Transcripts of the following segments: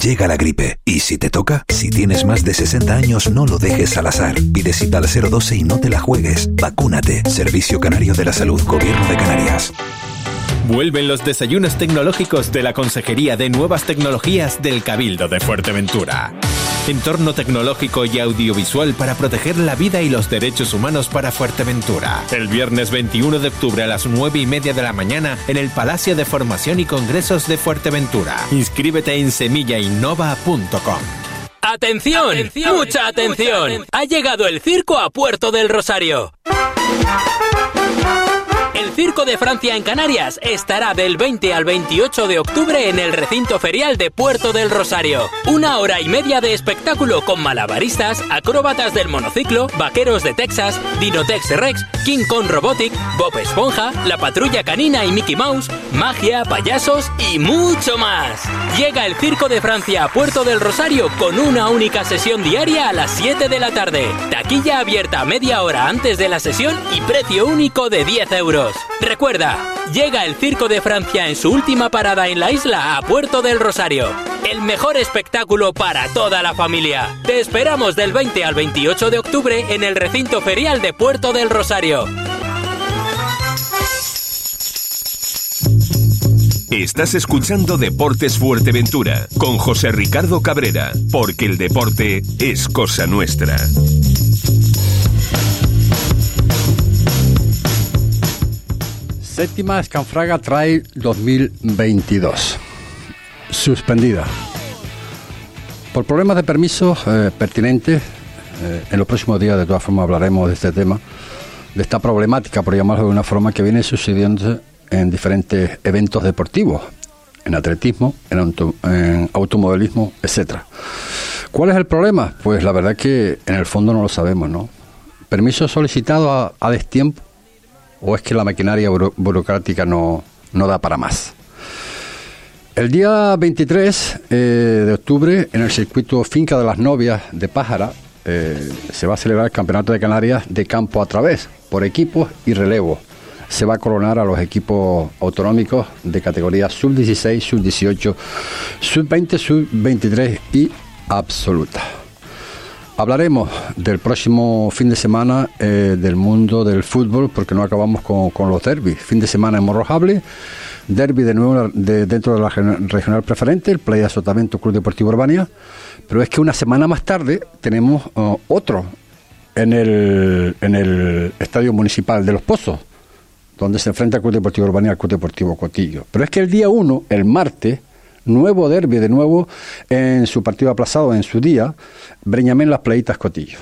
Llega la gripe y si te toca, si tienes más de 60 años no lo dejes al azar. Pide cita al 012 y no te la juegues. Vacúnate. Servicio Canario de la Salud, Gobierno de Canarias. Vuelven los desayunos tecnológicos de la Consejería de Nuevas Tecnologías del Cabildo de Fuerteventura. Entorno tecnológico y audiovisual para proteger la vida y los derechos humanos para Fuerteventura. El viernes 21 de octubre a las 9 y media de la mañana en el Palacio de Formación y Congresos de Fuerteventura. Inscríbete en semillainova.com. ¡Atención! ¡Mucha atención! Ha llegado el circo a Puerto del Rosario. Circo de Francia en Canarias estará del 20 al 28 de octubre en el recinto ferial de Puerto del Rosario. Una hora y media de espectáculo con malabaristas, acróbatas del monociclo, vaqueros de Texas, Dinotex Rex, King Kong Robotic, Bob Esponja, la patrulla canina y Mickey Mouse, magia, payasos y mucho más. Llega el Circo de Francia a Puerto del Rosario con una única sesión diaria a las 7 de la tarde. Taquilla abierta media hora antes de la sesión y precio único de 10 euros. Recuerda, llega el Circo de Francia en su última parada en la isla a Puerto del Rosario. El mejor espectáculo para toda la familia. Te esperamos del 20 al 28 de octubre en el recinto ferial de Puerto del Rosario. Estás escuchando Deportes Fuerteventura con José Ricardo Cabrera, porque el deporte es cosa nuestra. Séptima Escanfraga Trail 2022. Suspendida. Por problemas de permisos eh, pertinentes, eh, en los próximos días de todas formas hablaremos de este tema, de esta problemática, por llamarlo de una forma, que viene sucediendo en diferentes eventos deportivos, en atletismo, en, auto- en automovilismo, etcétera. ¿Cuál es el problema? Pues la verdad que en el fondo no lo sabemos, ¿no? Permiso solicitado a, a destiempo o es que la maquinaria buro- burocrática no, no da para más. El día 23 eh, de octubre, en el circuito Finca de las Novias de Pájara, eh, se va a celebrar el Campeonato de Canarias de campo a través, por equipos y relevo. Se va a coronar a los equipos autonómicos de categoría sub-16, sub-18, sub-20, sub-23 y absoluta. Hablaremos del próximo fin de semana eh, del mundo del fútbol, porque no acabamos con, los derbis. Fin de semana en Morrojable, derby de nuevo de- dentro de la regional preferente, el Playa Sotavento Club Deportivo Urbania. Pero es que una semana más tarde tenemos oh, otro en el, en el Estadio Municipal de Los Pozos, donde se enfrenta el Club Deportivo Urbania al Club Deportivo Cotillo. Pero es que el día 1, el martes, nuevo derby de nuevo en su partido aplazado en su día, Breñamén Las Playitas Cotillo.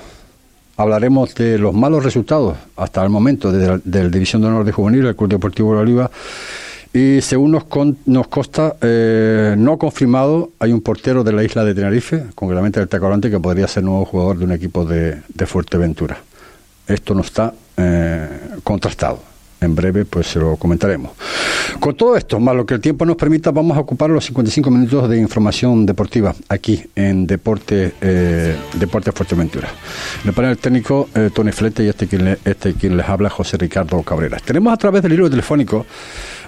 Hablaremos de los malos resultados hasta el momento de la División de Honor de Juvenil, el Club Deportivo La Oliva. Y según nos, nos consta, eh, no confirmado, hay un portero de la isla de Tenerife, concretamente del Tacorante, que podría ser nuevo jugador de un equipo de, de Fuerteventura. Esto no está eh, contrastado. En breve, pues se lo comentaremos. Con todo esto, más lo que el tiempo nos permita, vamos a ocupar los 55 minutos de información deportiva aquí en Deporte, eh, Deporte Fuerteventura. En el panel técnico, eh, Tony Flete y este quien, le- este quien les habla, José Ricardo Cabrera. Tenemos a través del hilo telefónico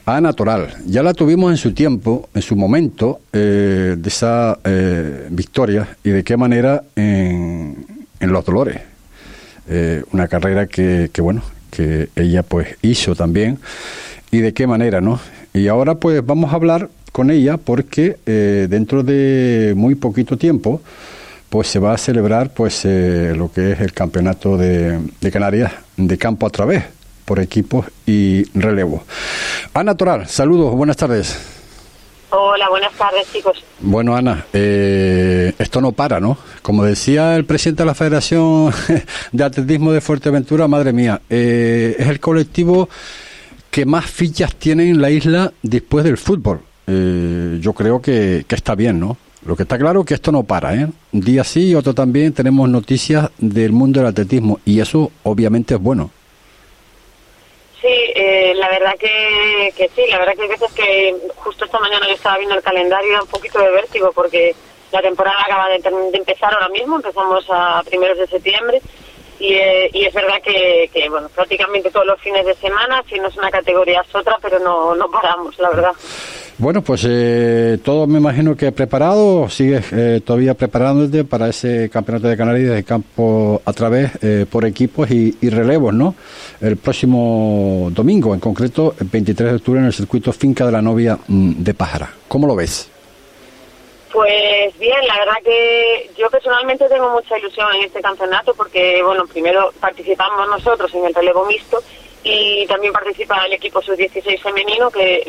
a Ana Toral. Ya la tuvimos en su tiempo, en su momento, eh, de esa eh, victoria y de qué manera en, en Los Dolores. Eh, una carrera que, que, bueno, que ella pues hizo también y de qué manera, ¿no? Y ahora pues vamos a hablar con ella porque eh, dentro de muy poquito tiempo pues se va a celebrar pues eh, lo que es el campeonato de, de Canarias de campo a través por equipos y relevo. Ana Toral, saludos, buenas tardes. Hola, buenas tardes, chicos. Bueno, Ana, eh, esto no para, ¿no? Como decía el presidente de la Federación de Atletismo de Fuerteventura, madre mía, eh, es el colectivo que más fichas tiene en la isla después del fútbol. Eh, yo creo que, que está bien, ¿no? Lo que está claro es que esto no para, ¿eh? Un día sí y otro también tenemos noticias del mundo del atletismo y eso obviamente es bueno. Sí, eh, la verdad que, que sí, la verdad que hay veces que justo esta mañana yo estaba viendo el calendario un poquito de vértigo porque la temporada acaba de empezar ahora mismo, empezamos a primeros de septiembre y, eh, y es verdad que, que, bueno, prácticamente todos los fines de semana, si no es una categoría es otra, pero no, no paramos, la verdad. Bueno, pues eh, todo me imagino que preparado, sigues eh, todavía preparándote para ese campeonato de Canarias de campo a través eh, por equipos y, relevos, ¿no? El próximo domingo, en concreto, el 23 de octubre, en el circuito Finca de la Novia mm, de Pájara. ¿Cómo lo ves? Pues bien, la verdad que yo personalmente tengo mucha ilusión en este campeonato porque, bueno, primero participamos nosotros en el relevo mixto y también participa el equipo sub-16 femenino que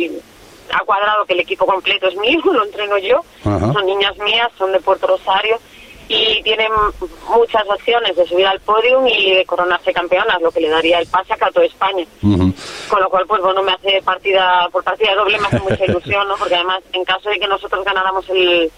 ha cuadrado que el equipo completo es mío, lo entreno yo, son niñas mías, son de Puerto Rosario y tienen muchas opciones de subir al podium y de coronarse campeonas, lo que le daría el pase a toda España. Con lo cual, pues bueno, me hace partida por partida doble, me hace mucha ilusión, ¿no? Porque además, en caso de que nosotros ganáramos el,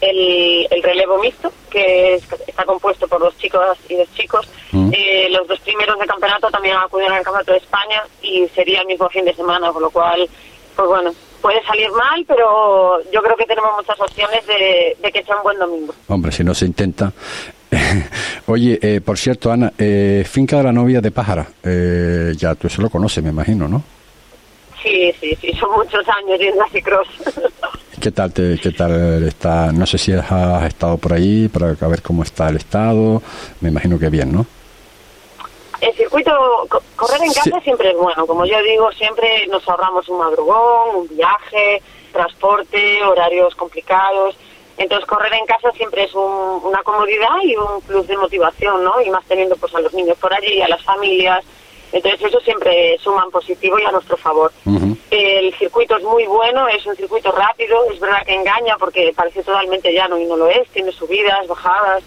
el, relevo mixto, que está compuesto por dos chicos y dos chicos. Eh, los dos primeros de campeonato también acudieron al Campeonato de España y sería el mismo fin de semana, con lo cual, pues bueno, puede salir mal, pero yo creo que tenemos muchas opciones de, que sea un buen domingo. Hombre, si no se intenta. Oye, eh, por cierto, Ana, eh, Finca de la Novia de Pájara, ya tú eso lo conoces, me imagino, ¿no? Sí, sí, sí, son muchos años yendo a Cicross. ¿Qué tal, te, qué tal está? No sé si has estado por ahí para ver cómo está el estado. Me imagino que bien, ¿no? El circuito, correr en casa siempre es bueno. Como yo digo, siempre nos ahorramos un madrugón, un viaje, transporte, horarios complicados. Entonces, correr en casa siempre es una comodidad y un plus de motivación, ¿no? Y más teniendo pues a los niños por allí, a las familias, entonces eso siempre suma en positivo y a nuestro favor. El circuito es muy bueno, es un circuito rápido, es verdad que engaña porque parece totalmente llano y no lo es, tiene subidas, bajadas.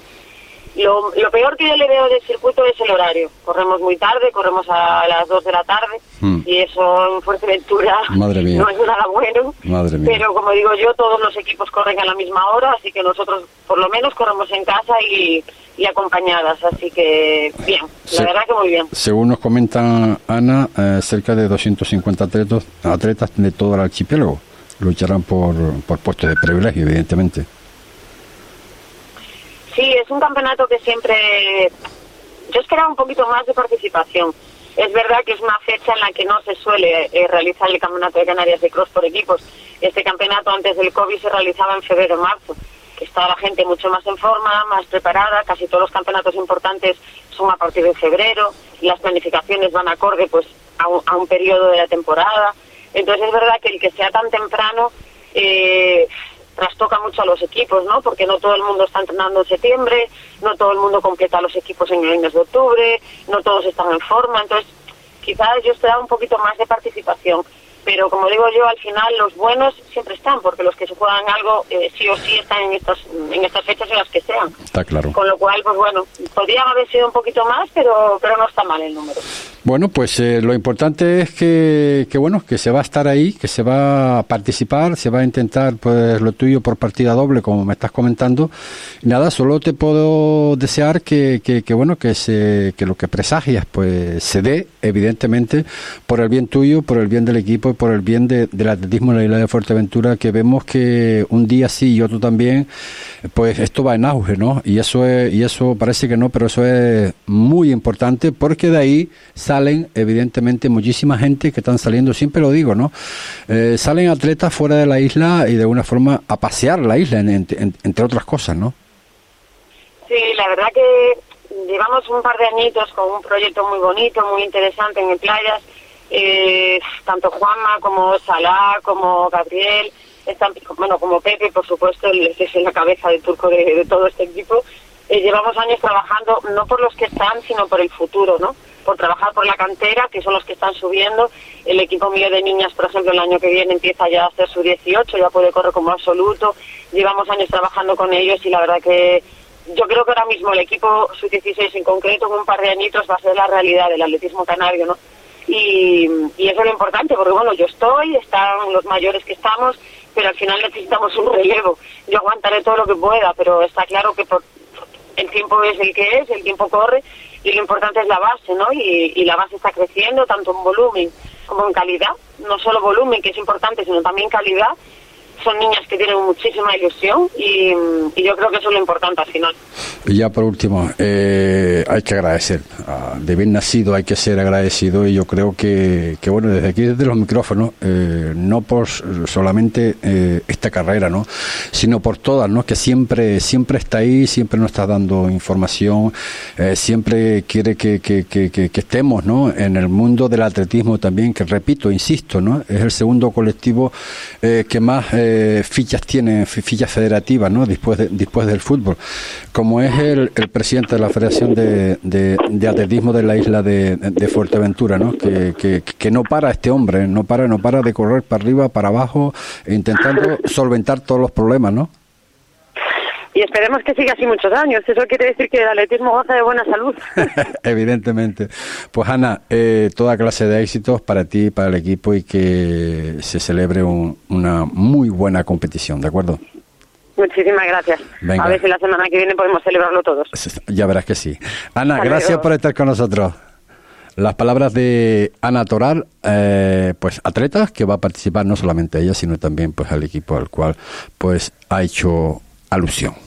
Lo, peor que yo le veo del circuito es el horario. Corremos muy tarde, corremos a las 2 de la tarde mm. y eso en Fuerteventura no es nada bueno. Pero como digo yo, todos los equipos corren a la misma hora, así que nosotros por lo menos corremos en casa y, acompañadas, así que bien, la verdad que muy bien. Según nos comenta Ana, eh, cerca de 250 atletas, atletas de todo el archipiélago lucharán por, por puestos de privilegio, evidentemente. Sí, es un campeonato que siempre... Yo esperaba un poquito más de participación. Es verdad que es una fecha en la que no se suele eh, realizar el Campeonato de Canarias de Cross por equipos. Este campeonato antes del COVID se realizaba en febrero-marzo, que estaba la gente mucho más en forma, más preparada. Casi todos los campeonatos importantes son a partir de febrero las planificaciones van acorde pues a un, a un periodo de la temporada. Entonces es verdad que el que sea tan temprano eh, trastoca mucho a los equipos, ¿no? Porque no todo el mundo está entrenando en septiembre, no todo el mundo completa los equipos en el mes de octubre, no todos están en forma, entonces quizás yo esperaba un poquito más de participación. Pero como digo yo, al final los buenos siempre están, porque los que se juegan algo eh, sí o sí están en estas, en estas fechas en las que sean. Está claro. Con lo cual, pues bueno, podría haber sido un poquito más, pero, pero no está mal el número. Bueno, pues eh, lo importante es que, que, bueno, que se va a estar ahí, que se va a participar, se va a intentar pues lo tuyo por partida doble, como me estás comentando. Nada, solo te puedo desear que, que, bueno, que se, que lo que presagias pues se dé, evidentemente, por el bien tuyo, por el bien del equipo y por el bien de, del atletismo en la isla de Fuerteventura, que vemos que un día sí y otro también, pues esto va en auge, ¿no? Y eso es, y eso parece que no, pero eso es muy importante porque de ahí salen, evidentemente, muchísima gente que están saliendo, siempre lo digo, ¿no? Eh, salen atletas fuera de la isla y de alguna forma a pasear la isla, entre otras cosas, ¿no? Sí, la verdad que llevamos un par de añitos con un proyecto muy bonito, muy interesante en el playas. Eh, tanto Juanma como Salah, como Gabriel, están, bueno, como Pepe, por supuesto, el, es la cabeza de turco de, todo este equipo. Eh, llevamos años trabajando no por los que están, sino por el futuro, ¿no? Por trabajar por la cantera, que son los que están subiendo. El equipo mío de niñas, por ejemplo, el año que viene empieza ya a hacer su 18, ya puede correr como absoluto. Llevamos años trabajando con ellos y la verdad que yo creo que ahora mismo el equipo sub-16 en concreto, con un par de añitos, va a ser la realidad del atletismo canario, ¿no? Y, eso es lo importante, porque bueno, yo estoy, están los mayores que estamos, pero al final necesitamos un relevo. Yo aguantaré todo lo que pueda, pero está claro que por, el tiempo es el que es, el tiempo corre y lo importante es la base, ¿no? Y, la base está creciendo tanto en volumen como en calidad, no solo volumen, que es importante, sino también calidad. Son niñas que tienen muchísima ilusión y, yo creo que eso es lo importante al final. Y ya por último, eh, hay que agradecer de bien nacido hay que ser agradecido y yo creo que, que bueno, desde aquí, desde los micrófonos, eh, no por solamente eh, esta carrera, ¿no? Sino por todas, ¿no? Que siempre, siempre está ahí, siempre nos está dando información, eh, siempre quiere que, que, que, estemos, ¿no? En el mundo del atletismo también, que repito, insisto, ¿no? Es el segundo colectivo que más fichas tiene, fichas federativas, ¿no? Después, de, después del fútbol. Como es el, el presidente de la Federación de, de, de atletismo de la isla de, Fuerteventura, ¿no? Que, que, no para este hombre, no para, no para de correr para arriba, para abajo, intentando solventar todos los problemas, ¿no? y esperemos que siga así muchos años. Eso quiere decir que el atletismo goza de buena salud. Evidentemente. Pues Ana, eh, toda clase de éxitos para ti, para el equipo y que se celebre una muy buena competición, ¿de acuerdo? Muchísimas gracias. A ver si la semana que viene podemos celebrarlo todos. Ya verás que sí. Ana, gracias por estar con nosotros. Las palabras de Ana Toral, eh, pues atleta que va a participar no solamente ella, sino también pues al equipo al cual pues ha hecho alusión.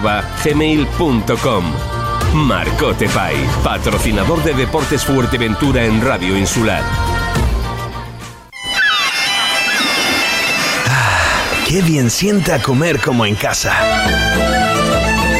gmail.com. Marcote Pai, patrocinador de Deportes Fuerteventura en Radio Insular. Ah, qué bien sienta comer como en casa.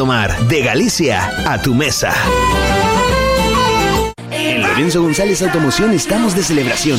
Domar de Galicia a tu mesa. En Lorenzo González Automoción estamos de celebración.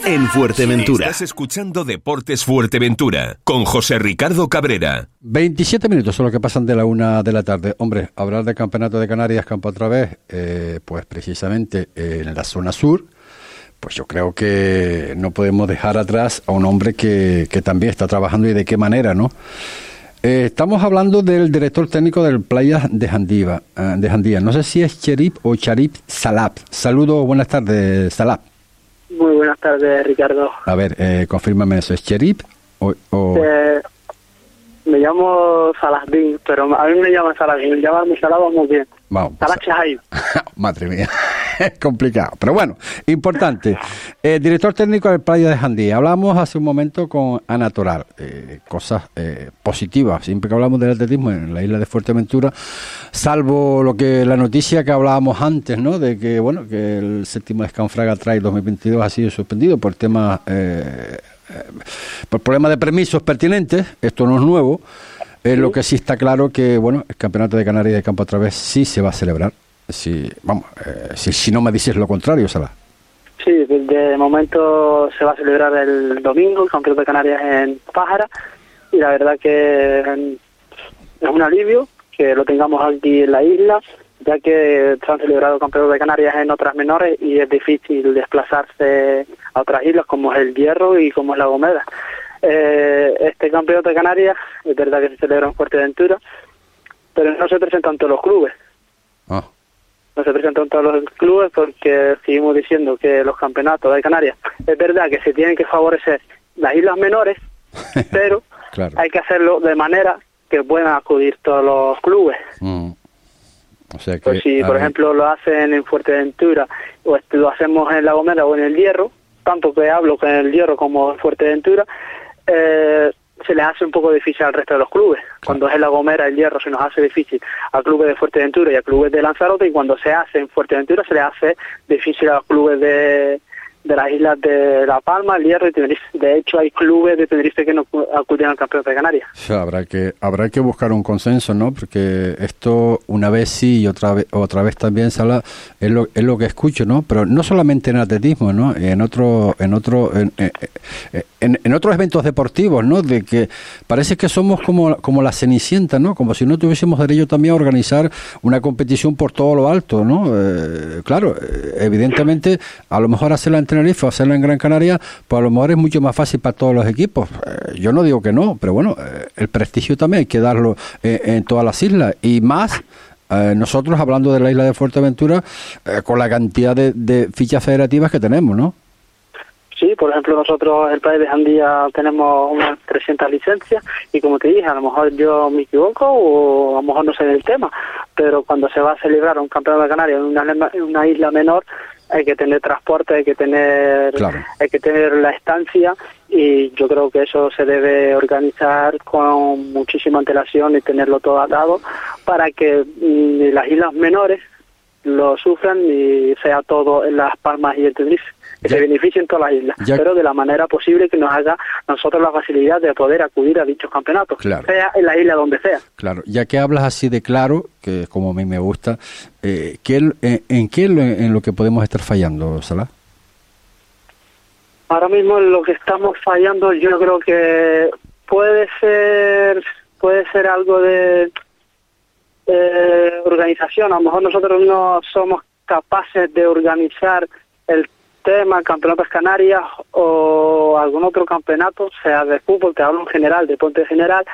en Fuerteventura. Estás escuchando Deportes Fuerteventura con José Ricardo Cabrera. 27 minutos son los que pasan de la una de la tarde. Hombre, hablar de campeonato de Canarias, campo otra vez, eh, pues precisamente en la zona sur, pues yo creo que no podemos dejar atrás a un hombre que, que también está trabajando y de qué manera, ¿no? Eh, estamos hablando del director técnico del Playa de Jandiva, eh, de Jandía. No sé si es Cherip o Charip Salap. Saludos, buenas tardes, Salap. Muy buenas tardes, Ricardo. A ver, eh, confírmame eso, ¿es Cherip o...? Eh, me llamo Saladín, pero a mí me llaman Saladín, me llaman Salah muy bien. Vamos. Madre mía, es complicado. Pero bueno, importante. Eh, director técnico del Playa de Jandía. Hablamos hace un momento con Ana Toral. Eh, cosas eh, positivas. Siempre que hablamos del atletismo en la isla de Fuerteventura, salvo lo que la noticia que hablábamos antes, ¿no? De que, bueno, que el séptimo Scanfraga Trail 2022 ha sido suspendido por temas, por problemas de permisos pertinentes. Esto no es nuevo. Es lo que sí está claro que, bueno, el Campeonato de Canarias de Campo otra vez sí se va a celebrar. Si, vamos, eh, si, no me dices lo contrario, Sala. Sí, de momento se va a celebrar el domingo el Campeonato de Canarias en Pájara y la verdad que es un alivio que lo tengamos aquí en la isla, ya que se han celebrado campeonatos de Canarias en otras menores y es difícil desplazarse a otras islas como es el Hierro y como es la Gomera. Eh, este campeonato de Canarias es verdad que se celebra en Fuerteventura, pero no se presentan todos los clubes. Ah. No se presentan todos los clubes porque seguimos diciendo que los campeonatos de Canarias es verdad que se tienen que favorecer las islas menores, pero hay que hacerlo de manera que puedan acudir todos los clubes. Mm. O sea que, Pues si, a por ver, ejemplo, lo hacen en Fuerteventura o lo hacemos en La Gomera o en el Hierro, tanto que hablo que en el Hierro como en Fuerteventura, eh, se les hace un poco difícil al resto de los clubes. Cuando es en La Gomera, el Hierro se nos hace difícil a clubes de Fuerteventura y a clubes de Lanzarote, y cuando se hace en Fuerteventura se les hace difícil a los clubes de, de las islas de La Palma, el Hierro y Tenerife. De hecho, hay clubes de Tenerife que no acu- acuden al Campeonato de Canarias. habrá que habrá que buscar un consenso, ¿no? Porque esto una vez sí y otra vez otra vez también es lo, es lo que escucho, ¿no? Pero no solamente en atletismo, ¿no? En otro en otro en, en- en- en otros eventos deportivos, ¿no? De que parece que somos como como la cenicienta, ¿no? Como si no tuviésemos derecho también a organizar una competición por todo lo alto, ¿no? Eh, claro, eh, evidentemente a lo mejor hacerla en Tenerife o hacerla en Gran Canaria, pues a lo mejor es mucho más fácil para todos los equipos. Eh, yo no digo que no, pero bueno, eh, el prestigio también hay que darlo eh, en todas las islas y más. nosotros hablando de la isla de Fuerteventura con la cantidad de, de fichas federativas que tenemos, ¿no? Sí, por ejemplo, nosotros, el país de Jandía, tenemos unas 300 licencias y como te dije, a lo mejor yo me equivoco o a lo mejor no sé del tema, pero cuando se va a celebrar un campeonato de Canarias en una, en una isla menor, hay que tener transporte, hay que tener, Claro. hay que tener la estancia y yo creo que eso se debe organizar con muchísima antelación y tenerlo todo atado para que mm, las islas menores lo sufran y sea todo en Las Palmas y en Tenerife, que Ya- se beneficien todas las islas, Ya- pero de la manera posible que nos haga nosotros la facilidad de poder acudir a dichos campeonatos, Claro. sea en la isla donde sea. Claro, ya que hablas así de claro, que como a mí me gusta, eh, ¿qué, en, en qué en lo que podemos estar fallando, Salah? Ahora mismo en lo que estamos fallando yo creo que puede ser puede ser algo de eh, organización. A lo mejor nosotros no somos capaces de organizar el tema Campeonatos Canarias o algún otro campeonato, sea de fútbol, te hablo en general, deporte en general,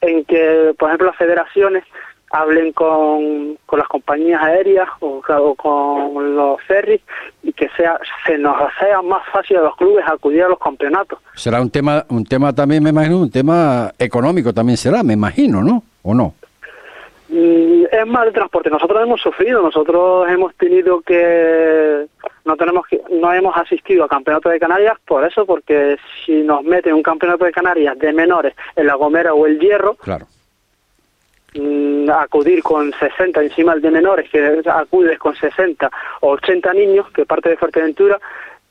en que, por ejemplo, las federaciones hablen con, con las compañías aéreas o, o con los ferries y que sea se nos sea más fácil a los clubes acudir a los campeonatos. Será un tema, un tema también, me imagino, un tema económico también será, me imagino, ¿no? ¿O no? Mm, Es más de transporte. Nosotros hemos sufrido, nosotros hemos tenido que no tenemos que no hemos asistido a campeonato de Canarias por eso, porque si nos meten un campeonato de Canarias de menores en la Gomera o el Hierro, Claro. mm, acudir con 60 encima el de menores, que acudes con 60 o 80 niños, que parte de Fuerteventura,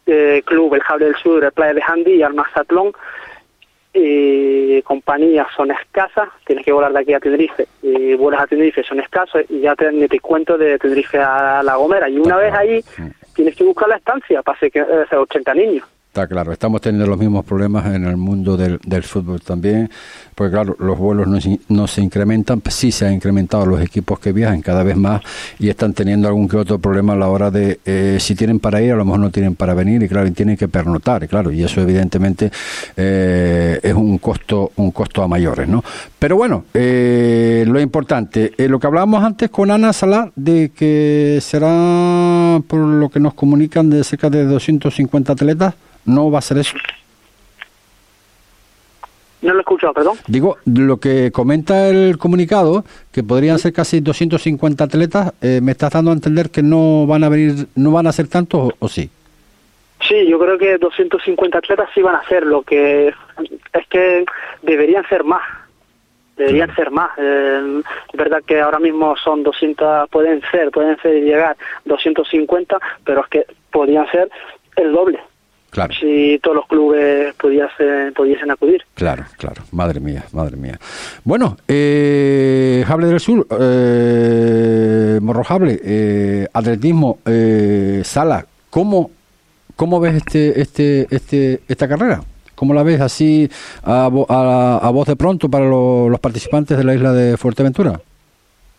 eh, Club El Jable del Sur, el Playa de Handy y el Y compañías son escasas, tienes que volar de aquí a Tenerife, y vuelas a Tenerife son escasos, y ya te, ni te cuento de Tenerife a La Gomera, y una vez ahí tienes que buscar la estancia para hacer que, eh, 80 niños. Está claro, estamos teniendo los mismos problemas en el mundo del, del fútbol también, porque claro, los vuelos no, no se incrementan, sí se han incrementado los equipos que viajan cada vez más y están teniendo algún que otro problema a la hora de, eh, si tienen para ir, a lo mejor no tienen para venir y claro, y tienen que pernotar, y claro, y eso evidentemente eh, es un costo, un costo a mayores, ¿no? Pero bueno, eh, lo importante, eh, lo que hablábamos antes con Ana Salá, de que será, por lo que nos comunican, de cerca de 250 atletas, no va a ser eso. No lo he escuchado, perdón. Digo, lo que comenta el comunicado, que podrían ser casi 250 atletas, eh, me estás dando a entender que no van a venir, no van a ser tantos o, o sí. Sí, yo creo que 250 atletas sí van a ser, lo que es que deberían ser más, deberían ser más. Eh, es verdad que ahora mismo son 200, pueden ser, pueden ser llegar 250, pero es que podrían ser el doble Claro. si todos los clubes pudiesen, pudiesen acudir. Claro, claro. Madre mía, madre mía. Bueno, eh, Jable del Sur, eh, Morrojable, eh, atletismo, eh, Sala, ¿cómo, ¿cómo ves este, este, este, esta carrera? ¿Cómo la ves así a, a, a voz de pronto para lo- los participantes de la isla de Fuerteventura?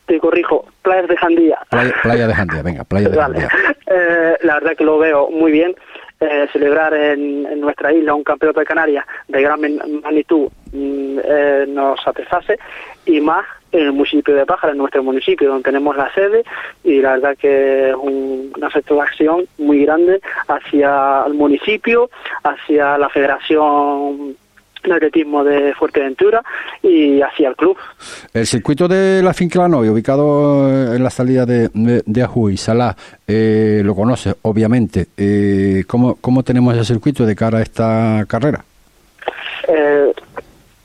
Te corrijo, playas de Jandía. Playa, playa de Jandía, venga, playa de Vale. Jandía. Eh, la verdad que lo veo muy bien. Eh, celebrar en, nuestra isla un campeonato de Canarias de gran magnitud mm, eh, nos satisface y más en el municipio de Pájara, en nuestro municipio donde tenemos la sede y la verdad que es un- una satisfacción muy grande hacia el municipio, hacia la Federación de atletismo de Fuerteventura y hacia el club. El circuito de la Finclano, ubicado eh, en la salida de, de, de Ajuy, Salá, eh, lo conoce, obviamente. Eh, ¿cómo, ¿Cómo tenemos ese circuito de cara a esta carrera? Eh,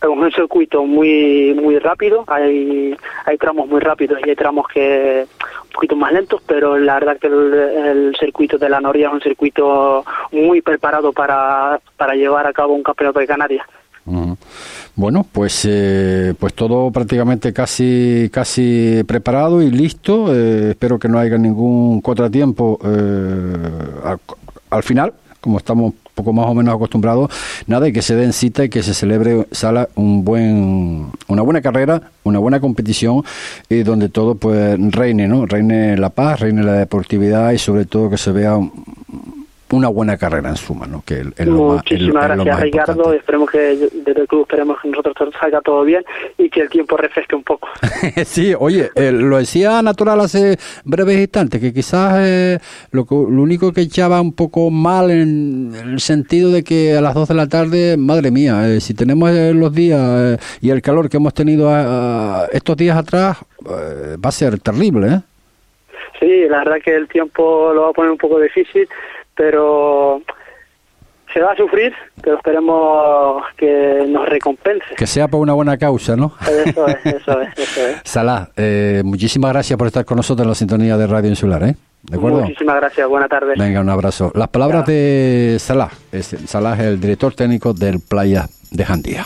es un circuito muy muy rápido, hay hay tramos muy rápidos y hay tramos que un poquito más lentos, pero la verdad que el, el circuito de la Noria es un circuito muy preparado para, para llevar a cabo un campeonato de Canarias. Bueno, pues eh, pues todo prácticamente casi casi preparado y listo. Eh, espero que no haya ningún contratiempo eh, al, al final, como estamos poco más o menos acostumbrados. Nada, y que se den cita y que se celebre sala un buen una buena carrera, una buena competición y donde todo pues reine, ¿no? Reine la paz, reine la deportividad y sobre todo que se vea una buena carrera en suma, ¿no? Que Muchísimas gracias Ricardo, esperemos que desde el club esperemos que nosotros salga todo bien y que el tiempo refresque un poco. sí, oye, eh, lo decía Natural hace breves instantes, que quizás eh, lo, que- lo único que echaba un poco mal en el sentido de que a las 2 de la tarde, madre mía, eh, si tenemos eh, los días eh, y el calor que hemos tenido estos días atrás, va a ser terrible, ¿eh? Sí, la verdad que el tiempo lo va a poner un poco difícil, pero se va a sufrir, pero esperemos que nos recompense. Que sea por una buena causa, ¿no? Eso es, eso es, eso es. Salah, eh, muchísimas gracias por estar con nosotros en la sintonía de Radio Insular, ¿eh? ¿De acuerdo? Muchísimas gracias, buena tarde. Venga, un abrazo. Las palabras de Salah. Es, Salah es el director técnico del Playa de Jandía.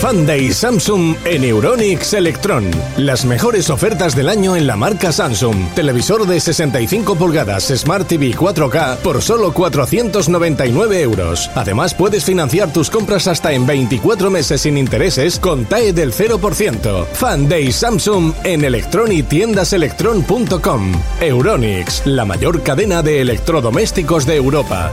Fan Day Samsung en Euronix Electron. Las mejores ofertas del año en la marca Samsung. Televisor de 65 pulgadas Smart TV 4K por solo 499 euros. Además puedes financiar tus compras hasta en 24 meses sin intereses con TAE del 0%. Fan Day Samsung en Electron y tiendaselectron.com. Euronix, la mayor cadena de electrodomésticos de Europa.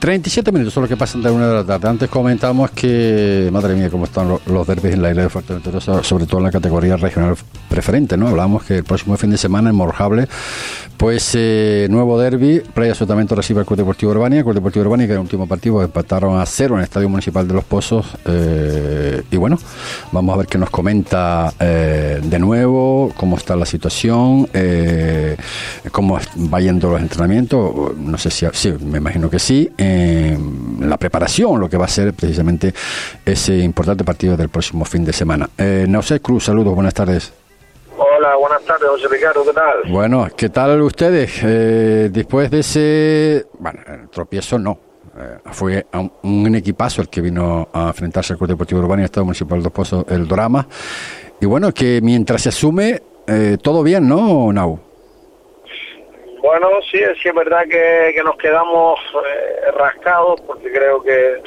37 minutos son los que pasan de una de la tarde. Antes comentamos que, madre mía, cómo están los, los derbis en la isla de Fuerteventura, so- sobre todo en la categoría regional preferente, ¿no? Hablamos que el próximo fin de semana en Morjable, pues eh, nuevo derby, Playa Sotavento recibe al Club Deportivo Urbania, el Club Deportivo Urbania que en el último partido empataron a cero en el Estadio Municipal de Los Pozos. eh, y bueno, vamos a ver qué nos comenta eh, de nuevo, cómo está la situación, cómo va yendo los entrenamientos, no sé si, sí, me imagino que sí, eh, la preparación, lo que va a ser precisamente ese importante partido del próximo fin de semana. Eh, Nausé Cruz, saludos, buenas tardes. Hola, buenas tardes, José Ricardo, ¿qué tal? Bueno, ¿qué tal ustedes? Eh, después de ese, bueno, el tropiezo no. Eh, fue un, un equipazo el que vino a enfrentarse al Club Deportivo Urbano y Estado Municipal de Dos Pozos, el Drama. Y bueno, que mientras se asume, eh, todo bien, ¿no, Nau? Bueno, sí, sí es verdad que, que nos quedamos eh, rascados porque creo que,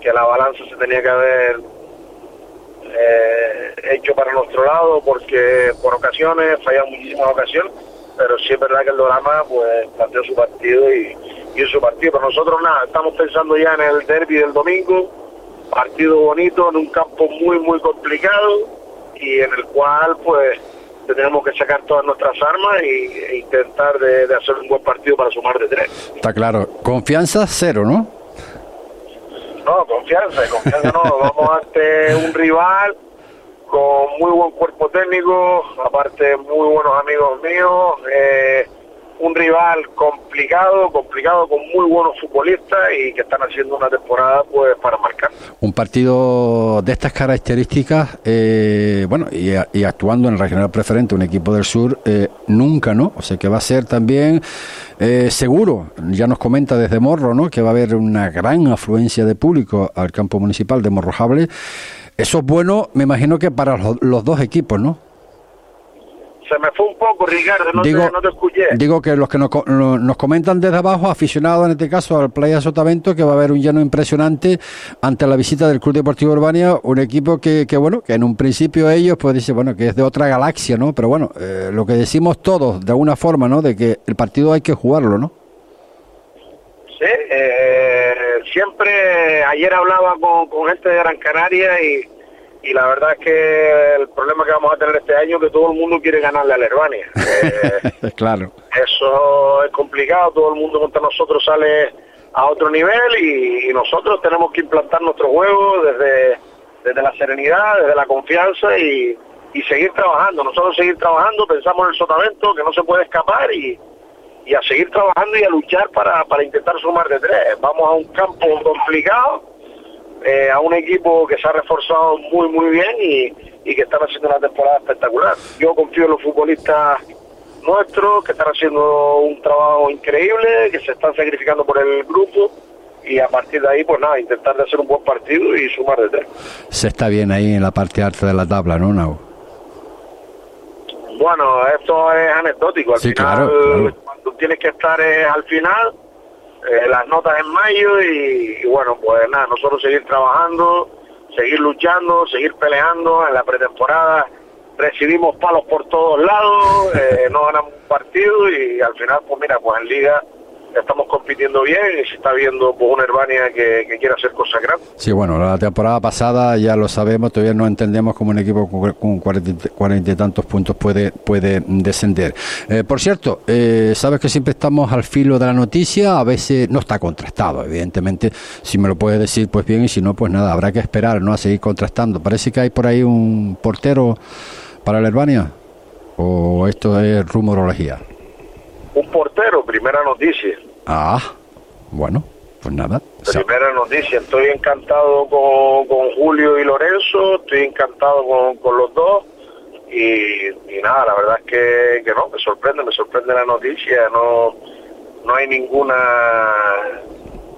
que la balanza se tenía que haber eh, hecho para nuestro lado porque por ocasiones, fallamos muchísimas ocasiones, pero sí es verdad que el Dorama pues planteó su partido y hizo su partido. Pero nosotros nada, estamos pensando ya en el derby del domingo, partido bonito en un campo muy, muy complicado y en el cual pues tenemos que sacar todas nuestras armas y, e intentar de, de hacer un buen partido para sumar de tres. Está claro. Confianza cero, ¿no? No, confianza, confianza no. Vamos ante un rival con muy buen cuerpo técnico, aparte muy buenos amigos míos, eh, un rival complicado, complicado con muy buenos futbolistas y que están haciendo una temporada pues para marcar. Un partido de estas características, eh, bueno, y, actuando en el regional preferente, un equipo del sur, eh, nunca, ¿no? O sea que va a ser también eh, seguro, ya nos comenta desde Morro, ¿no? Que va a haber una gran afluencia de público al campo municipal de Morrojable. Eso es bueno, me imagino que para los dos equipos, ¿no? Se me fue un poco, Ricardo, no, Digo- te, no te escuché. Digo que los que nos, nos comentan desde abajo, aficionados en este caso al Playa Sotavento, que va a haber un lleno impresionante ante la visita del Club Deportivo Urbania, un equipo que, que bueno, que en un principio ellos pues dicen, bueno, que es de otra galaxia, ¿no? Pero bueno, eh, lo que decimos todos, de alguna forma, ¿no? De que el partido hay que jugarlo, ¿no? Sí, eh, siempre ayer hablaba con, con gente de Gran Canaria y, y la verdad es que el problema que vamos a tener este año es que todo el mundo quiere ganarle a la Herbania. Eh, claro. eso es complicado, todo el mundo contra nosotros sale a otro nivel y, y nosotros tenemos que implantar nuestro juego desde, desde la serenidad, desde la confianza y, y seguir trabajando. Nosotros seguir trabajando, pensamos en el sotavento que no se puede escapar y, y a seguir trabajando y a luchar para, para intentar sumar de tres. Vamos a un campo complicado, eh, a un equipo que se ha reforzado muy, muy bien y, y que están haciendo una temporada espectacular. Yo confío en los futbolistas nuestros que están haciendo un trabajo increíble, que se están sacrificando por el grupo y a partir de ahí, pues nada, intentar de hacer un buen partido y sumar de tres. Se está bien ahí en la parte alta de la tabla, ¿no, Nau? Bueno, esto es anecdótico. Al Sí, final, claro, claro. cuando tienes que estar es al final, eh, las notas en mayo y, y bueno, pues nada, nosotros seguir trabajando, seguir luchando, seguir peleando en la pretemporada. Recibimos palos por todos lados, eh, no ganamos un partido y al final, pues mira, pues en liga estamos compitiendo bien y se está viendo pues Herbania que, que quiere hacer cosas grandes. Sí, bueno, la temporada pasada ya lo sabemos, todavía no entendemos cómo un equipo con- cuarenta y tantos puntos puede, puede descender. Eh, por cierto, eh, sabes que siempre estamos al filo de la noticia, a veces no está contrastado, evidentemente, si me lo puedes decir, pues bien, y si no, pues nada, habrá que esperar, ¿no? A seguir contrastando. Parece que hay por ahí un portero para la Herbania, o esto es rumorología. Un portero, primera noticia. Ah, bueno, pues nada. Primera noticia, estoy encantado con, con Julio y Lorenzo, estoy encantado con, con los dos y, y nada, la verdad es que, que no, me sorprende, me sorprende la noticia, no no hay ninguna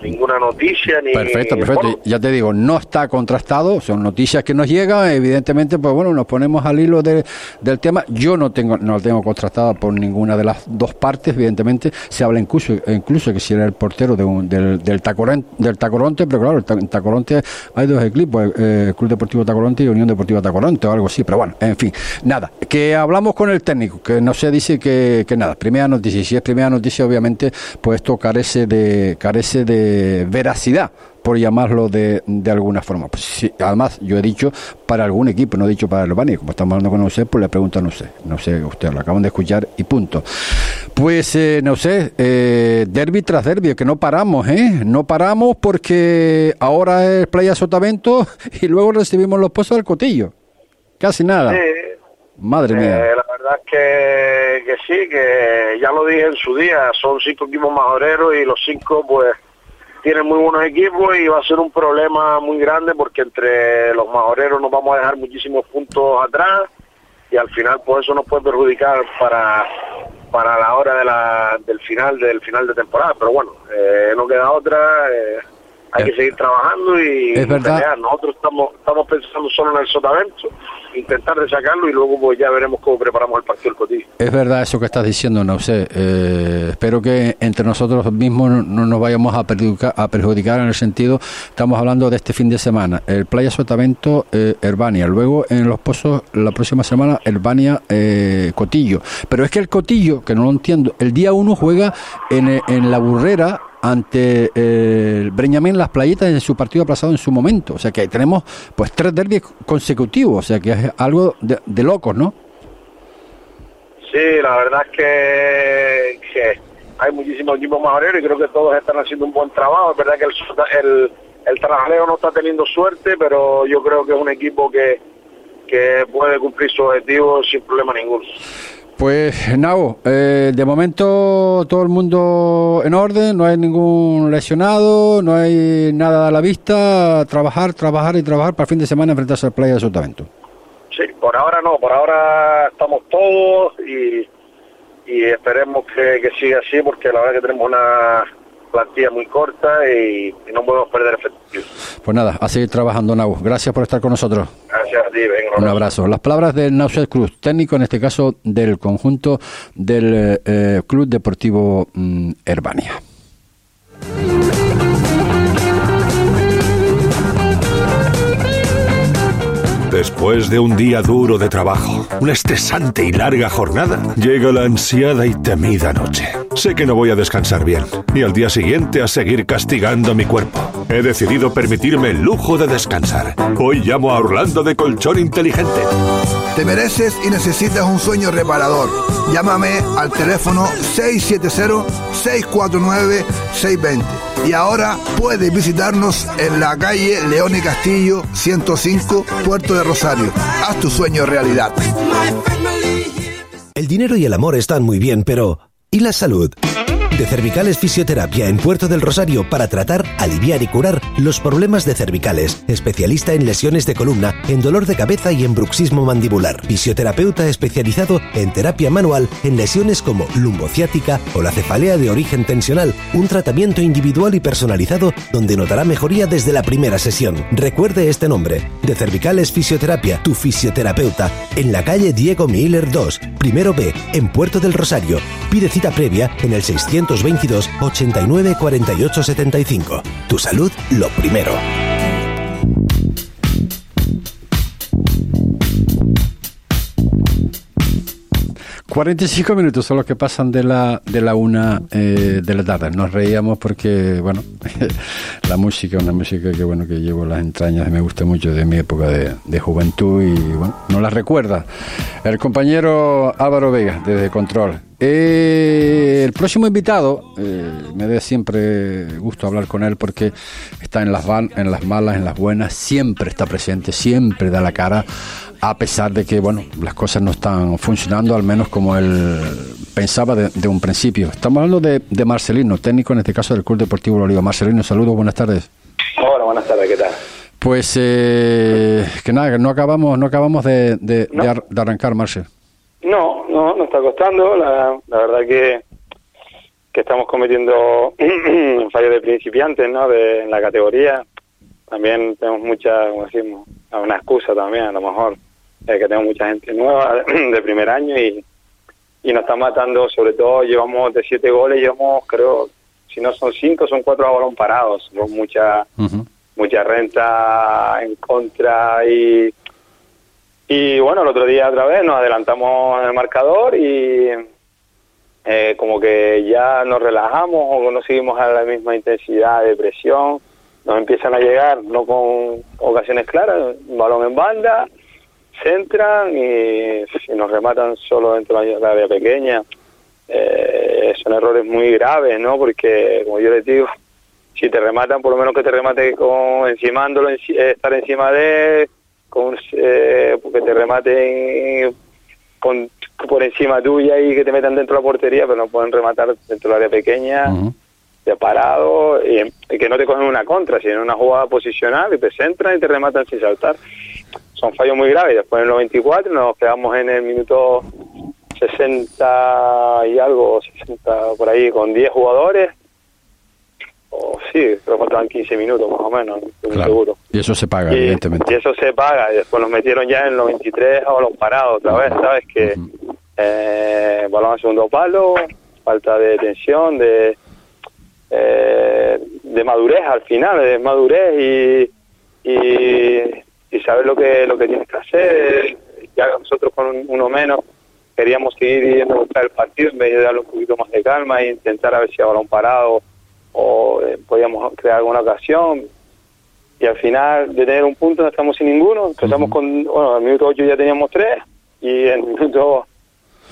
ninguna noticia ni Perfecto, perfecto. bueno, Ya te digo, no está contrastado, son noticias que nos llegan, evidentemente, pues bueno, nos ponemos al hilo de- del tema. Yo no tengo no lo tengo contrastado por ninguna de las dos partes, evidentemente. Se habla incluso incluso que si era el portero de un- del, del, Tacoren- del Tacoronte, pero claro, el Tacoronte hay dos equipos, eh, Club Deportivo Tacoronte y Unión Deportiva Tacoronte o algo así, pero bueno, en fin, nada. Que hablamos con el técnico, que no se dice que, que nada, primera noticia, si es primera noticia, obviamente, pues esto carece de, carece de veracidad por llamarlo de, de alguna forma. Pues sí, además, yo he dicho para algún equipo, no he dicho para el Albania. Como estamos hablando con usted, pues le pregunto a no sé. No sé, usted lo acaban de escuchar y punto. Pues eh, no sé, eh, derby tras derby, que no paramos, ¿eh? No paramos porque ahora es Playa Sotavento y luego recibimos los pozos del Cotillo. Casi nada. sí, Madre mía. eh, la verdad es que, que sí, que ya lo dije en su día, son cinco equipos majoreros y los cinco pues tienen muy buenos equipos y va a ser un problema muy grande porque entre los majoreros nos vamos a dejar muchísimos puntos atrás y al final pues eso nos puede perjudicar para para la hora de la, del final del final de temporada. Pero bueno eh, no queda otra eh, hay que seguir trabajando y, Es verdad. pelear. nosotros estamos estamos pensando solo en el sotavento intentar de sacarlo y luego pues ya veremos cómo preparamos el partido del Cotillo Es verdad eso que estás diciendo, no sé. Eh, espero que entre nosotros mismos no, no nos vayamos a perjudicar, a perjudicar en el sentido, estamos hablando de este fin de semana, el Playa Sotavento, eh, Herbania, luego en Los Pozos la próxima semana Herbania, eh, Cotillo. Pero es que el Cotillo, que no lo entiendo, el día uno juega en, eh, en la burrera ante eh, el Breñamén Las Playitas en su partido aplazado en su momento. O sea que tenemos pues tres derbis consecutivos, o sea que es algo de, de locos, ¿no? Sí, la verdad es que, hay muchísimos equipos majoreros y creo que todos están haciendo un buen trabajo. Es verdad que el, el, el no está teniendo suerte, pero yo creo que es un equipo que, que puede cumplir su objetivo sin problema ninguno. Pues Nao, eh, de momento todo el mundo en orden, no hay ningún lesionado, no hay nada a la vista, trabajar, trabajar y trabajar para el fin de semana enfrentarse al Playa de Sotavento. Sí, por ahora no, por ahora estamos todos y, esperemos que, que siga así porque la verdad que tenemos una plantilla muy corta y, y no podemos perder efectivo. Pues nada, a seguir trabajando Nao. Gracias por estar con nosotros. Gracias. Gracias a ti, venga. Un abrazo. Las palabras de Nauset Cruz, técnico en este caso del conjunto del eh, Club Deportivo mm, Herbania. Después de un día duro de trabajo, una estresante y larga jornada, llega la ansiada y temida noche. Sé que no voy a descansar bien, y al día siguiente a seguir castigando mi cuerpo. He decidido permitirme el lujo de descansar. Hoy llamo a Orlando de Colchón Inteligente. Te mereces y necesitas un sueño reparador. Llámame al teléfono 670-649-620. Y ahora puedes visitarnos en la calle León y Castillo 105, Puerto de Rosario. Haz tu sueño realidad. El dinero y el amor están muy bien, pero ¿y la salud? De Cervicales Fisioterapia en Puerto del Rosario para tratar, aliviar y curar los problemas de cervicales. Especialista en lesiones de columna, en dolor de cabeza y en bruxismo mandibular. Fisioterapeuta especializado en terapia manual en lesiones como lumbociática o la cefalea de origen tensional. Un tratamiento individual y personalizado donde notará mejoría desde la primera sesión. Recuerde este nombre. De Cervicales Fisioterapia, tu fisioterapeuta. En la calle Diego Miller 2, primero B, en Puerto del Rosario. Pide cita previa en el 600 622 89 48 75. Tu salud, lo primero. 45 minutos son los que pasan de la, de la una eh, de la tarde. Nos reíamos porque, bueno, la música, una música que, bueno, que llevo las entrañas, me gusta mucho de mi época de, juventud y, bueno, no la recuerda. El compañero Álvaro Vega, desde Control. Eh, el próximo invitado, eh, me da siempre gusto hablar con él porque está en las, van, en las malas, en las buenas, siempre está presente, siempre da la cara a pesar de que bueno las cosas no están funcionando al menos como él pensaba de, un principio. Estamos hablando de, Marcelino, técnico en este caso del Club Deportivo Oliva. Marcelino, saludos, buenas tardes. Hola, buenas tardes, ¿qué tal? Pues eh, que nada, no acabamos, no acabamos de, de, arrancar, Marcel. No, no, nos está costando. La, verdad que, que estamos cometiendo fallos de principiantes, ¿no? De, en la categoría. También tenemos mucha, como decimos, una excusa también, a lo mejor que tenemos mucha gente nueva de primer año y, y nos está matando, sobre todo llevamos de siete goles, llevamos creo, si no son cinco, son cuatro a balón parados, son mucha, mucha renta en contra y, y bueno, el otro día otra vez nos adelantamos en el marcador y eh, como que ya nos relajamos o no seguimos a la misma intensidad de presión, nos empiezan a llegar, no con ocasiones claras, un balón en banda, centran y, nos rematan solo dentro de la área pequeña. Eh, son errores muy graves, ¿no? Porque, como yo les digo, si te rematan, por lo menos que te remate con encimándolo, eh, estar encima de con, eh, que te rematen con, por encima tuya y que te metan dentro de la portería, pero no pueden rematar dentro del área pequeña, de parado, y, que no te cogen una contra, sino una jugada posicional y te centran y te rematan sin saltar son fallos muy graves. Después en el 94 nos quedamos en el minuto 60 y algo, 60 por ahí, con 10 jugadores. O sí, creo que faltaban 15 minutos más o menos, seguro. Y eso se paga, evidentemente. Y eso se paga. Y después nos metieron ya en el 93 a los parados otra vez, ¿sabes? Que eh, balón a segundo palo, falta de tensión, de, eh, de madurez al final, de madurez y, y y sabes lo que lo que tienes que hacer. Ya nosotros con uno menos queríamos seguir yendo a buscar el partido en vez de darle un poquito más de calma e intentar a ver si a balón parado o eh, podíamos crear alguna ocasión. Y al final de tener un punto no estamos sin ninguno. Empezamos con, bueno, en el minuto 8 ya teníamos tres y en el minuto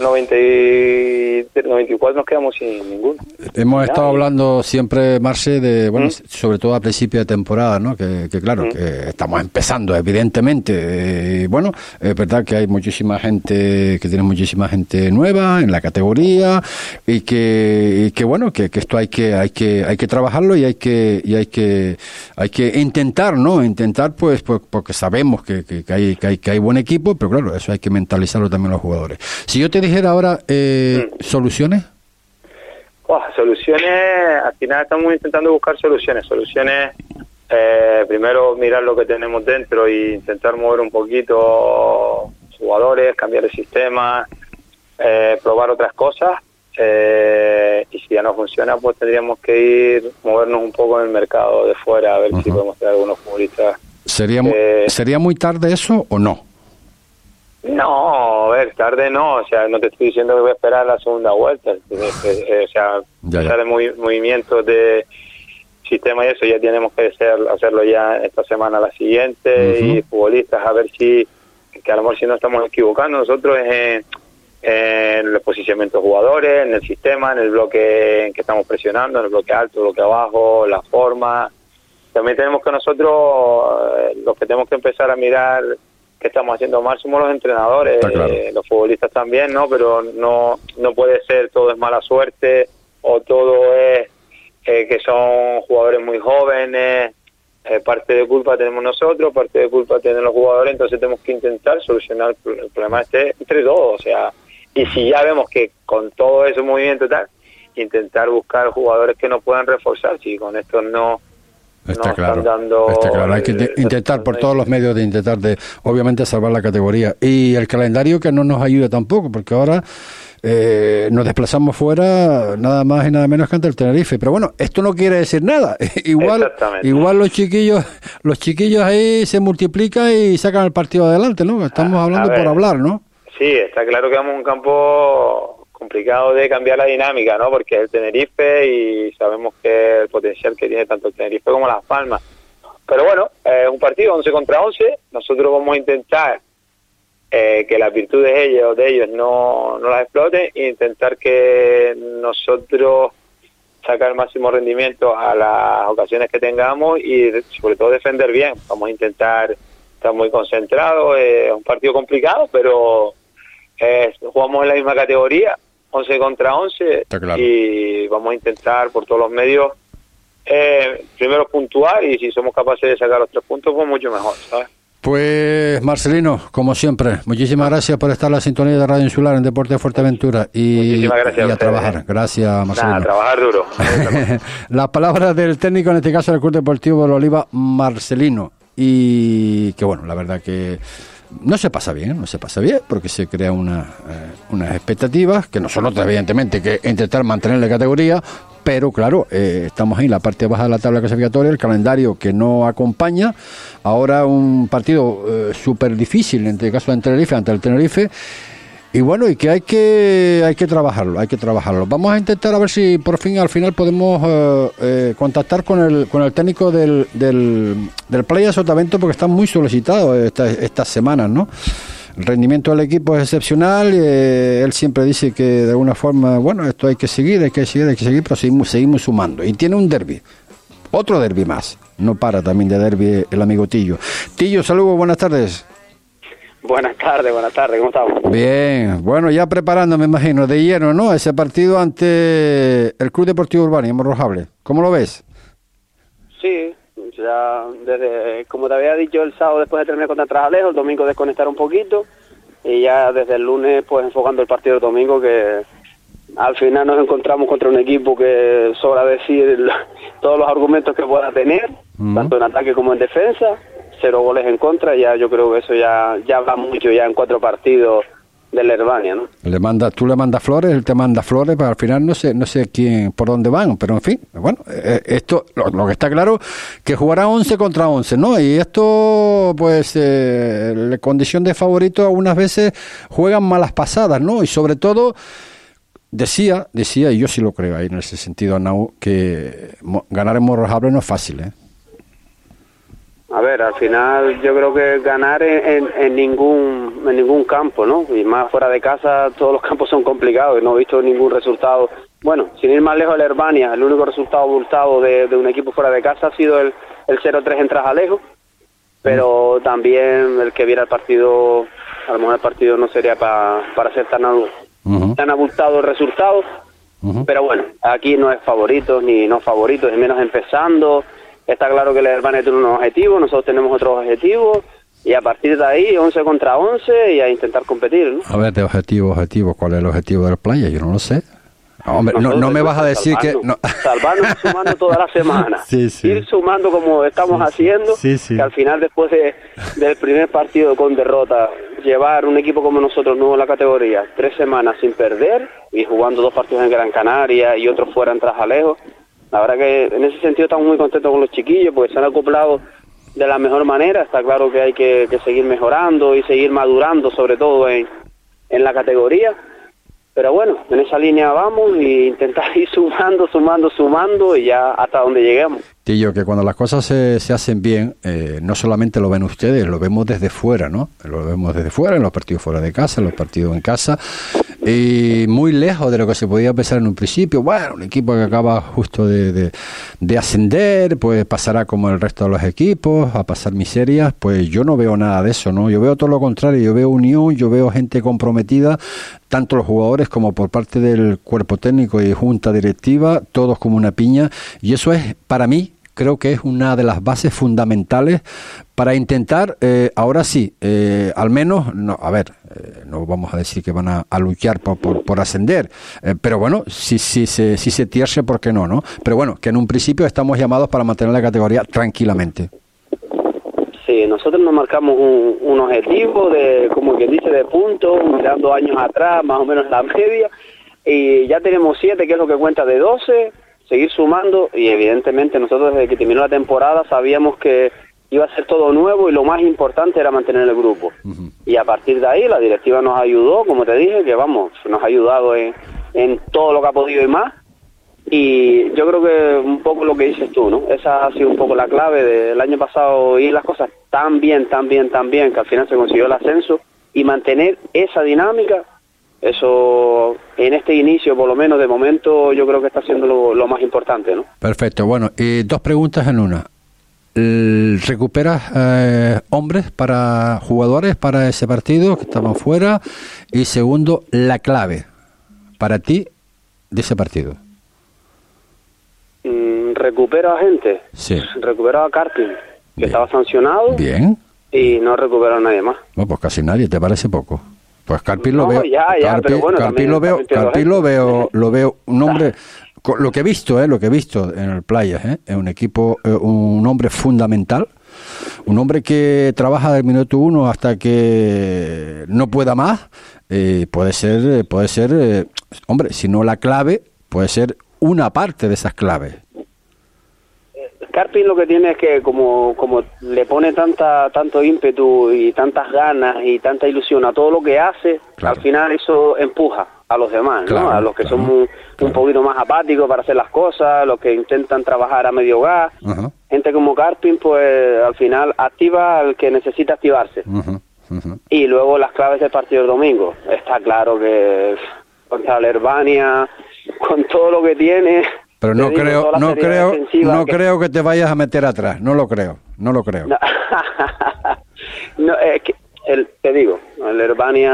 90 y 94 nos quedamos sin ninguno. Hemos estado hablando siempre, Marce, de, bueno, ¿Mm? sobre todo a principio de temporada, ¿no? Que, claro, ¿Mm? que estamos empezando, evidentemente. bueno, es verdad que hay muchísima gente, que tiene muchísima gente nueva en la categoría y que, que bueno, que, esto hay que, hay que, hay que trabajarlo y hay que, y hay que, hay que intentar, ¿no? Intentar, pues, pues porque sabemos que, que, hay, que hay, que hay buen equipo, pero claro, eso hay que mentalizarlo también los jugadores. Si yo te dijera ahora eh, mm. soluciones. soluciones, al final estamos intentando buscar soluciones, soluciones eh, primero mirar lo que tenemos dentro e intentar mover un poquito jugadores, cambiar el sistema, eh, probar otras cosas. Eh, y si ya no funciona, pues tendríamos que ir, movernos un poco en el mercado de fuera, a ver si podemos tener algunos futbolistas. ¿Sería, Eh, ¿Sería muy tarde eso o no? No, a ver, tarde no, o sea, no te estoy diciendo que voy a esperar la segunda vuelta, eh, eh, o sea, Ya, ya. de movi- movimientos de sistema y eso ya tenemos que hacer, hacerlo ya esta semana, la siguiente, y futbolistas, a ver si, que a lo mejor si no estamos equivocando nosotros es en, en el posicionamiento de jugadores, en el sistema, en el bloque en que estamos presionando, en el bloque alto, bloque abajo, la forma. También tenemos que nosotros, eh, los que tenemos que empezar a mirar qué estamos haciendo mal somos los entrenadores, claro. eh, los futbolistas también, ¿no? Pero no, no puede ser todo es mala suerte o todo es eh, que son jugadores muy jóvenes, eh, parte de culpa tenemos nosotros, parte de culpa tienen los jugadores, entonces tenemos que intentar solucionar el pro- el problema este entre todos, o sea, y si ya vemos que con todo ese movimiento tal, intentar buscar jugadores que nos puedan reforzar, si con esto no, Está no claro. están dando Está claro. Hay que inte- intentar por todos los medios de intentar de, obviamente, salvar la categoría. Y el calendario que no nos ayuda tampoco, porque ahora eh, nos desplazamos fuera nada más y nada menos que ante el Tenerife. Pero bueno, esto no quiere decir nada. igual, igual los chiquillos, los chiquillos ahí se multiplican y sacan el partido adelante, ¿no? Estamos hablando ver. por hablar, ¿no? Sí, está claro que vamos a un campo complicado de cambiar la dinámica, ¿no? Porque es el Tenerife y sabemos que el potencial que tiene tanto el Tenerife como Las Palmas. Pero bueno, es un partido 11 contra 11. Nosotros vamos a intentar eh, que las virtudes de ellos, de ellos no, no las exploten e intentar que nosotros sacar el máximo rendimiento a las ocasiones que tengamos y sobre todo defender bien. Vamos a intentar estar muy concentrados. Es un partido complicado, pero eh, jugamos en la misma categoría, 11 contra 11, claro. y vamos a intentar por todos los medios eh, primero puntuar y si somos capaces de sacar los tres puntos, pues mucho mejor, ¿sabes? Pues Marcelino, como siempre, muchísimas gracias por estar en la sintonía de Radio Insular en Deporte de Fuerteventura y, Muchísimas gracias y a a trabajar. Gracias, Marcelino. Nada, trabajar duro. Las palabras del técnico, en este caso del Club Deportivo de la Oliva, Marcelino. Y que bueno, la verdad que no se pasa bien, no se pasa bien, porque se crean una, eh, unas expectativas que nosotros, evidentemente, que intentar mantener la categoría, pero claro, eh, estamos ahí en la parte baja de la tabla clasificatoria, el calendario que no acompaña. Ahora un partido eh, súper difícil, en este caso de Tenerife, ante el Tenerife. Y bueno, y que hay que hay que trabajarlo, hay que trabajarlo. Vamos a intentar a ver si por fin al final podemos eh, eh, contactar con el con el técnico del del, del Playa Sotavento porque está muy solicitado esta- estas semanas, ¿no? El rendimiento del equipo es excepcional. eh, él siempre dice que de alguna forma, bueno, esto hay que seguir, hay que seguir, hay que seguir, pero seguimos, seguimos sumando. Y tiene un derby, otro derby más. No para también de derby el amigo Tillo. Tillo, saludos, buenas tardes. Buenas tardes, buenas tardes, ¿cómo estamos? Bien, bueno, ya preparando, me imagino, de lleno, ¿no? Ese partido ante el Club Deportivo Urbano y Morrojable. ¿Cómo lo ves? Sí, ya desde, como te había dicho el sábado después de terminar contra Trajalejo, el domingo desconectar un poquito y ya desde el lunes pues enfocando el partido del domingo que al final nos encontramos contra un equipo que sobra decir todos los argumentos que pueda tener, tanto en ataque como en defensa, cero goles en contra, ya yo creo que eso ya, ya va mucho ya en cuatro partidos de la Herbania, ¿no? Le manda, tú le mandas flores, él te manda flores, pero al final no sé, no sé quién, por dónde van, pero en fin, bueno, eh, esto, lo, que está claro, que jugará 11 contra 11, ¿no? Y esto, pues, eh, la condición de favorito algunas veces juegan malas pasadas, ¿no? Y sobre todo, decía, decía, y yo sí lo creo ahí en ese sentido, Nau, que ganar en Morrojable no es fácil, ¿eh? A ver, al final yo creo que ganar en, en- en ningún en ningún campo, ¿no? Y más fuera de casa, todos los campos son complicados y no he visto ningún resultado. Bueno, sin ir más lejos de la Herbania, el único resultado abultado de, de un equipo fuera de casa ha sido el, el 0-3 en Trajalejo, pero también el que viera el partido, a lo mejor el partido no sería pa- para ser tan abultado el resultado. Pero bueno, aquí no es favoritos ni no favoritos, y menos empezando. Está claro que el Herbania tiene unos objetivos, nosotros tenemos otros objetivos, y a partir de ahí, 11 contra 11, y a intentar competir, ¿no? A ver, de objetivo, objetivo, ¿cuál es el objetivo del playa? Yo no lo sé. Hombre, no, no me vas a decir que... No. Salvando y sumando toda la semana. Sí, sí. Ir sumando como estamos haciendo, Sí, que al final después de, del primer partido con derrota, llevar un equipo como nosotros nuevo en la categoría, tres semanas sin perder y jugando dos partidos en Gran Canaria y otros fuera en Trajalejo, la verdad que en ese sentido estamos muy contentos con los chiquillos porque se han acoplado de la mejor manera, está claro que hay que, seguir mejorando y seguir madurando sobre todo en, en la categoría. Pero bueno, en esa línea vamos e intentar ir sumando, sumando, sumando y ya hasta donde lleguemos. Tío, que cuando las cosas se, se hacen bien, eh, no solamente lo ven ustedes, lo vemos desde fuera, ¿no? Lo vemos desde fuera, en los partidos fuera de casa, en los partidos en casa, y muy lejos de lo que se podía pensar en un principio. Bueno, un equipo que acaba justo de, de- de ascender, pues pasará como el resto de los equipos, a pasar miserias, pues yo no veo nada de eso, ¿no? Yo veo todo lo contrario, yo veo unión, yo veo gente comprometida, tanto los jugadores como por parte del cuerpo técnico y junta directiva, todos como una piña, y eso es, para mí, creo que es una de las bases fundamentales para intentar, eh, ahora sí, eh, al menos, no, a ver, eh, no vamos a decir que van a, luchar por, por, por ascender, eh, pero bueno, si, si, se, si se tierce, ¿por qué no, no? Pero bueno, que en un principio estamos llamados para mantener la categoría tranquilamente. Sí, nosotros nos marcamos un, un objetivo de, como quien dice, de puntos, mirando años atrás, más o menos la media, y ya tenemos siete, que es lo que cuenta de 12, seguir sumando, y evidentemente nosotros desde que terminó la temporada sabíamos que iba a ser todo nuevo y lo más importante era mantener el grupo. Y a partir de ahí la directiva nos ayudó, como te dije, que vamos, nos ha ayudado en, en todo lo que ha podido y más. Y yo creo que un poco lo que dices tú, ¿no? Esa ha sido un poco la clave del año pasado ir las cosas tan bien, tan bien, tan bien, que al final se consiguió el ascenso y mantener esa dinámica, eso en este inicio, por lo menos de momento, yo creo que está siendo lo, lo más importante, ¿no? Perfecto, bueno, y dos preguntas en una. ¿Recuperas eh, hombres para jugadores para ese partido que estaban fuera? Y segundo, la clave para ti de ese partido. Mm, recupero a gente, Sí. recupero a Carpin, que estaba sancionado Bien. y no recupero a nadie más. Bueno, pues casi nadie, ¿te parece poco? Pues Carpin lo veo. también- lo veo, gente. lo veo, lo veo un hombre, lo que he visto, eh, lo que he visto en el Playas, eh, es un equipo, eh, un hombre fundamental, un hombre que trabaja del minuto uno hasta que no pueda más, eh, puede ser, eh, puede ser, hombre, si no la clave, puede ser una parte de esas claves. Carpin lo que tiene es que como, como le pone tanta tanto ímpetu y tantas ganas y tanta ilusión a todo lo que hace, al final eso empuja a los demás, ¿no? A los que son un, un poquito más apáticos para hacer las cosas, los que intentan trabajar a medio gas. Gente como Carpin, pues al final activa al que necesita activarse. Y luego las claves del partido del domingo. Está claro que contra la Herbania, con todo lo que tiene... Pero no digo, creo, no creo, no que- creo que te vayas a meter atrás, no lo creo, no lo creo. No, no, es que el, te digo, el Herbania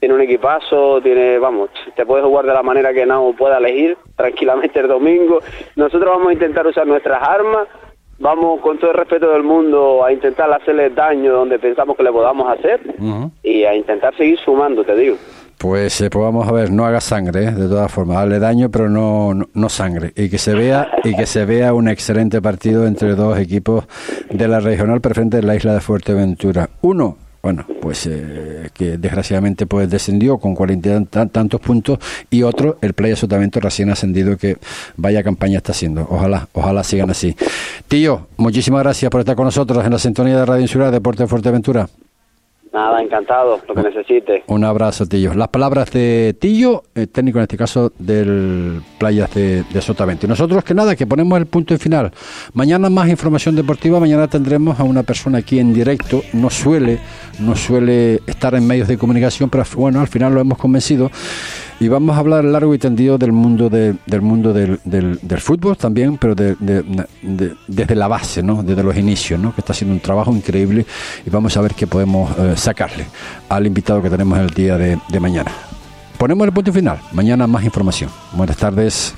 tiene un equipazo, tiene, vamos, te puedes jugar de la manera que Nao pueda elegir tranquilamente el domingo. Nosotros vamos a intentar usar nuestras armas, vamos con todo el respeto del mundo a intentar hacerle daño donde pensamos que le podamos hacer y a intentar seguir sumando, te digo. Pues, eh, pues vamos a ver, no haga sangre, ¿eh? de todas formas, darle daño, pero no, no, no sangre. Y que se vea, y que se vea un excelente partido entre dos equipos de la regional preferente de la isla de Fuerteventura. Uno, bueno, pues eh, que desgraciadamente pues descendió con 40 y tan- tantos puntos, y otro, el Playa Sotavento recién ascendido, que vaya campaña está haciendo. Ojalá, ojalá sigan así. Tío, muchísimas gracias por estar con nosotros en la sintonía de Radio Insular Deporte de Fuerteventura. Nada, encantado, lo que necesite. Un abrazo, Tillo. Las palabras de Tillo, eh, técnico en este caso del Playas de, de Sotavento. Y nosotros que nada, que ponemos el punto y final. Mañana más información deportiva, mañana tendremos a una persona aquí en directo, no suele, no suele estar en medios de comunicación, pero bueno, al final lo hemos convencido. Y vamos a hablar largo y tendido del mundo de- del mundo del, fútbol también, pero de- de- de- desde la base, ¿no? desde los inicios, ¿no? que está haciendo un trabajo increíble y vamos a ver qué podemos eh, sacarle al invitado que tenemos el día de mañana. Ponemos el punto final. Mañana más información. Buenas tardes.